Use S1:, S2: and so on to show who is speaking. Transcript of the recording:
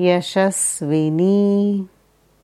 S1: यशस्विनी।